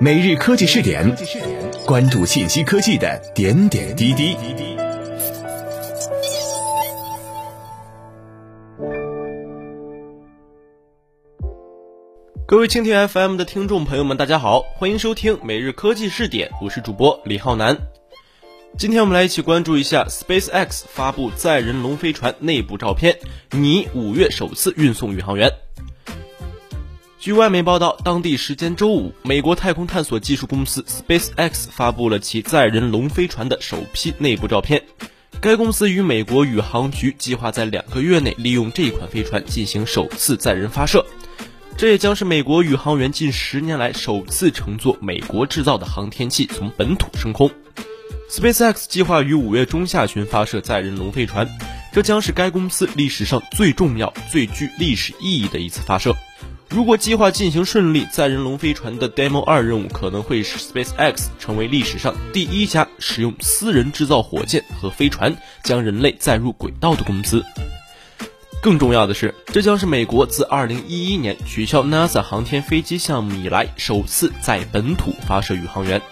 每日科技试点，关注信息科技的点点滴滴。各位蜻蜓 FM 的听众朋友们，大家好，欢迎收听每日科技试点，我是主播李浩南。今天我们来一起关注一下 SpaceX 发布载人龙飞船内部照片，拟五月首次运送宇航员。据外媒报道，当地时间周五，美国太空探索技术公司 SpaceX 发布了其载人龙飞船的首批内部照片。该公司与美国宇航局计划在两个月内利用这款飞船进行首次载人发射，这也将是美国宇航员近十年来首次乘坐美国制造的航天器从本土升空。SpaceX 计划于五月中下旬发射载人龙飞船，这将是该公司历史上最重要、最具历史意义的一次发射。如果计划进行顺利，载人龙飞船的 Demo 二任务可能会使 SpaceX 成为历史上第一家使用私人制造火箭和飞船将人类载入轨道的公司。更重要的是，这将是美国自2011年取消 NASA 航天飞机项目以来首次在本土发射宇航员。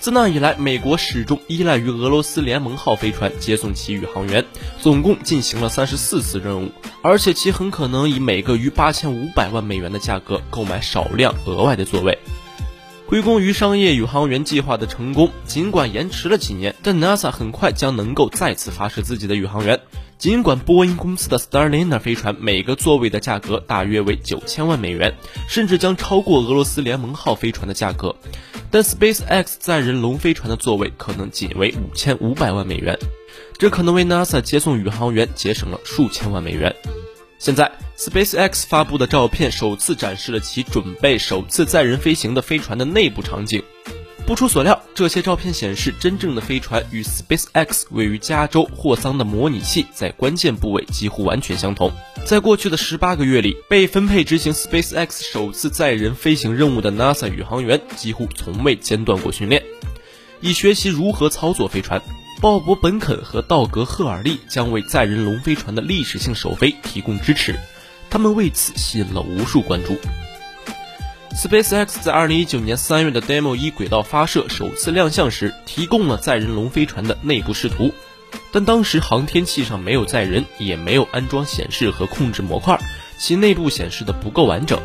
自那以来，美国始终依赖于俄罗斯联盟号飞船接送其宇航员，总共进行了三十四次任务，而且其很可能以每个逾八千五百万美元的价格购买少量额外的座位。归功于商业宇航员计划的成功，尽管延迟了几年，但 NASA 很快将能够再次发射自己的宇航员。尽管波音公司的 Starliner 飞船每个座位的价格大约为九千万美元，甚至将超过俄罗斯联盟号飞船的价格。但 SpaceX 载人龙飞船的座位可能仅为五千五百万美元，这可能为 NASA 接送宇航员节省了数千万美元。现在，SpaceX 发布的照片首次展示了其准备首次载人飞行的飞船的内部场景。不出所料，这些照片显示，真正的飞船与 SpaceX 位于加州霍桑的模拟器在关键部位几乎完全相同。在过去的十八个月里，被分配执行 SpaceX 首次载人飞行任务的 NASA 宇航员几乎从未间断过训练，以学习如何操作飞船。鲍勃·本肯和道格·赫尔利将为载人龙飞船的历史性首飞提供支持，他们为此吸引了无数关注。SpaceX 在2019年3月的 Demo 一轨道发射首次亮相时，提供了载人龙飞船的内部视图，但当时航天器上没有载人，也没有安装显示和控制模块，其内部显示的不够完整。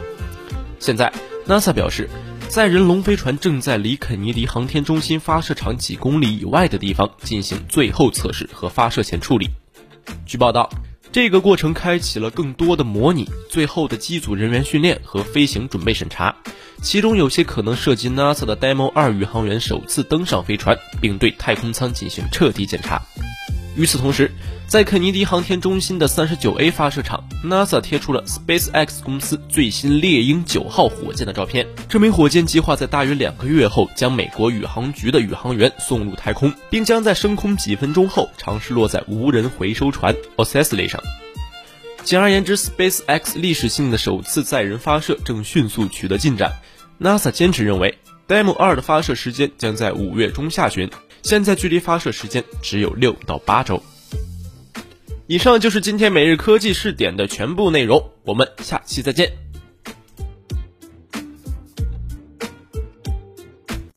现在，NASA 表示，载人龙飞船正在离肯尼迪航天中心发射场几公里以外的地方进行最后测试和发射前处理。据报道。这个过程开启了更多的模拟、最后的机组人员训练和飞行准备审查，其中有些可能涉及 NASA 的 Demo 二宇航员首次登上飞船，并对太空舱进行彻底检查。与此同时，在肯尼迪航天中心的 39A 发射场，NASA 贴出了 SpaceX 公司最新猎鹰九号火箭的照片。这枚火箭计划在大约两个月后将美国宇航局的宇航员送入太空，并将在升空几分钟后尝试落在无人回收船 Oscillate 上。简而言之，SpaceX 历史性的首次载人发射正迅速取得进展。NASA 坚持认为，Demo 二的发射时间将在五月中下旬，现在距离发射时间只有六到八周。以上就是今天每日科技试点的全部内容，我们下期再见。